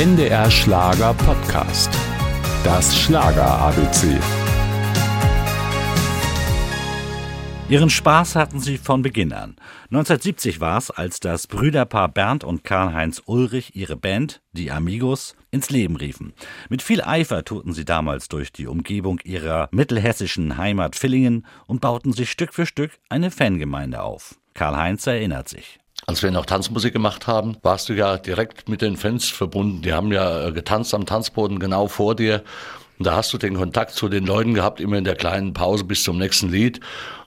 NDR Schlager Podcast. Das Schlager ABC. Ihren Spaß hatten sie von Beginn an. 1970 war es, als das Brüderpaar Bernd und Karl-Heinz Ulrich ihre Band, die Amigos, ins Leben riefen. Mit viel Eifer tourten sie damals durch die Umgebung ihrer mittelhessischen Heimat Villingen und bauten sich Stück für Stück eine Fangemeinde auf. Karl-Heinz erinnert sich. Als wir noch Tanzmusik gemacht haben, warst du ja direkt mit den Fans verbunden. Die haben ja äh, getanzt am Tanzboden genau vor dir. Und da hast du den Kontakt zu den Leuten gehabt, immer in der kleinen Pause bis zum nächsten Lied.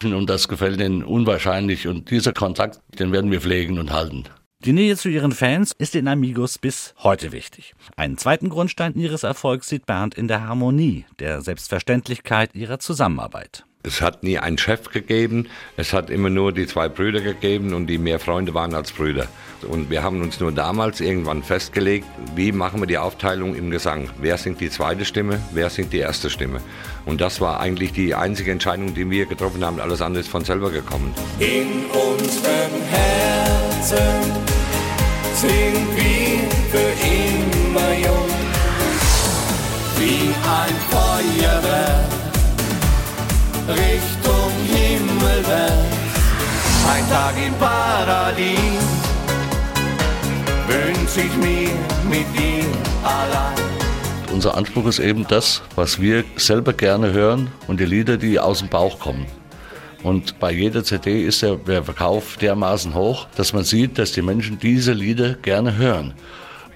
Und das gefällt ihnen unwahrscheinlich. Und dieser Kontakt, den werden wir pflegen und halten. Die Nähe zu ihren Fans ist den Amigos bis heute wichtig. Einen zweiten Grundstein ihres Erfolgs sieht Bernd in der Harmonie, der Selbstverständlichkeit ihrer Zusammenarbeit. Es hat nie einen Chef gegeben, es hat immer nur die zwei Brüder gegeben und die mehr Freunde waren als Brüder. Und wir haben uns nur damals irgendwann festgelegt, wie machen wir die Aufteilung im Gesang. Wer singt die zweite Stimme, wer singt die erste Stimme. Und das war eigentlich die einzige Entscheidung, die wir getroffen haben. Alles andere ist von selber gekommen. In unseren Herzen sind wir für immer jung, wie ein Feuerwerk Richtung Himmelwärts. Ein Tag im Paradies wünsch ich mir mit dir allein. Unser Anspruch ist eben das, was wir selber gerne hören und die Lieder, die aus dem Bauch kommen. Und bei jeder CD ist der Verkauf dermaßen hoch, dass man sieht, dass die Menschen diese Lieder gerne hören.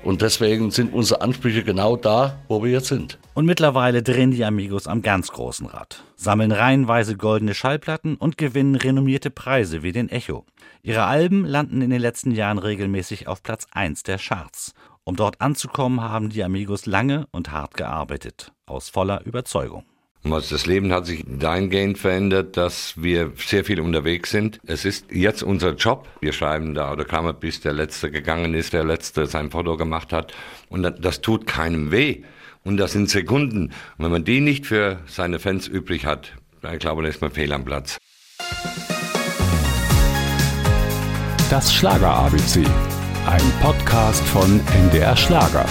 Und deswegen sind unsere Ansprüche genau da, wo wir jetzt sind. Und mittlerweile drehen die Amigos am ganz großen Rad, sammeln reihenweise goldene Schallplatten und gewinnen renommierte Preise wie den Echo. Ihre Alben landen in den letzten Jahren regelmäßig auf Platz 1 der Charts. Um dort anzukommen, haben die Amigos lange und hart gearbeitet, aus voller Überzeugung. Das Leben hat sich dahingehend verändert, dass wir sehr viel unterwegs sind. Es ist jetzt unser Job. Wir schreiben da Autogramme, bis der Letzte gegangen ist, der Letzte sein Foto gemacht hat. Und das tut keinem weh. Und das sind Sekunden. Und wenn man die nicht für seine Fans übrig hat, ich glaube, dann ist man fehl am Platz. Das Schlager ABC. Ein Podcast von NDR Schlager.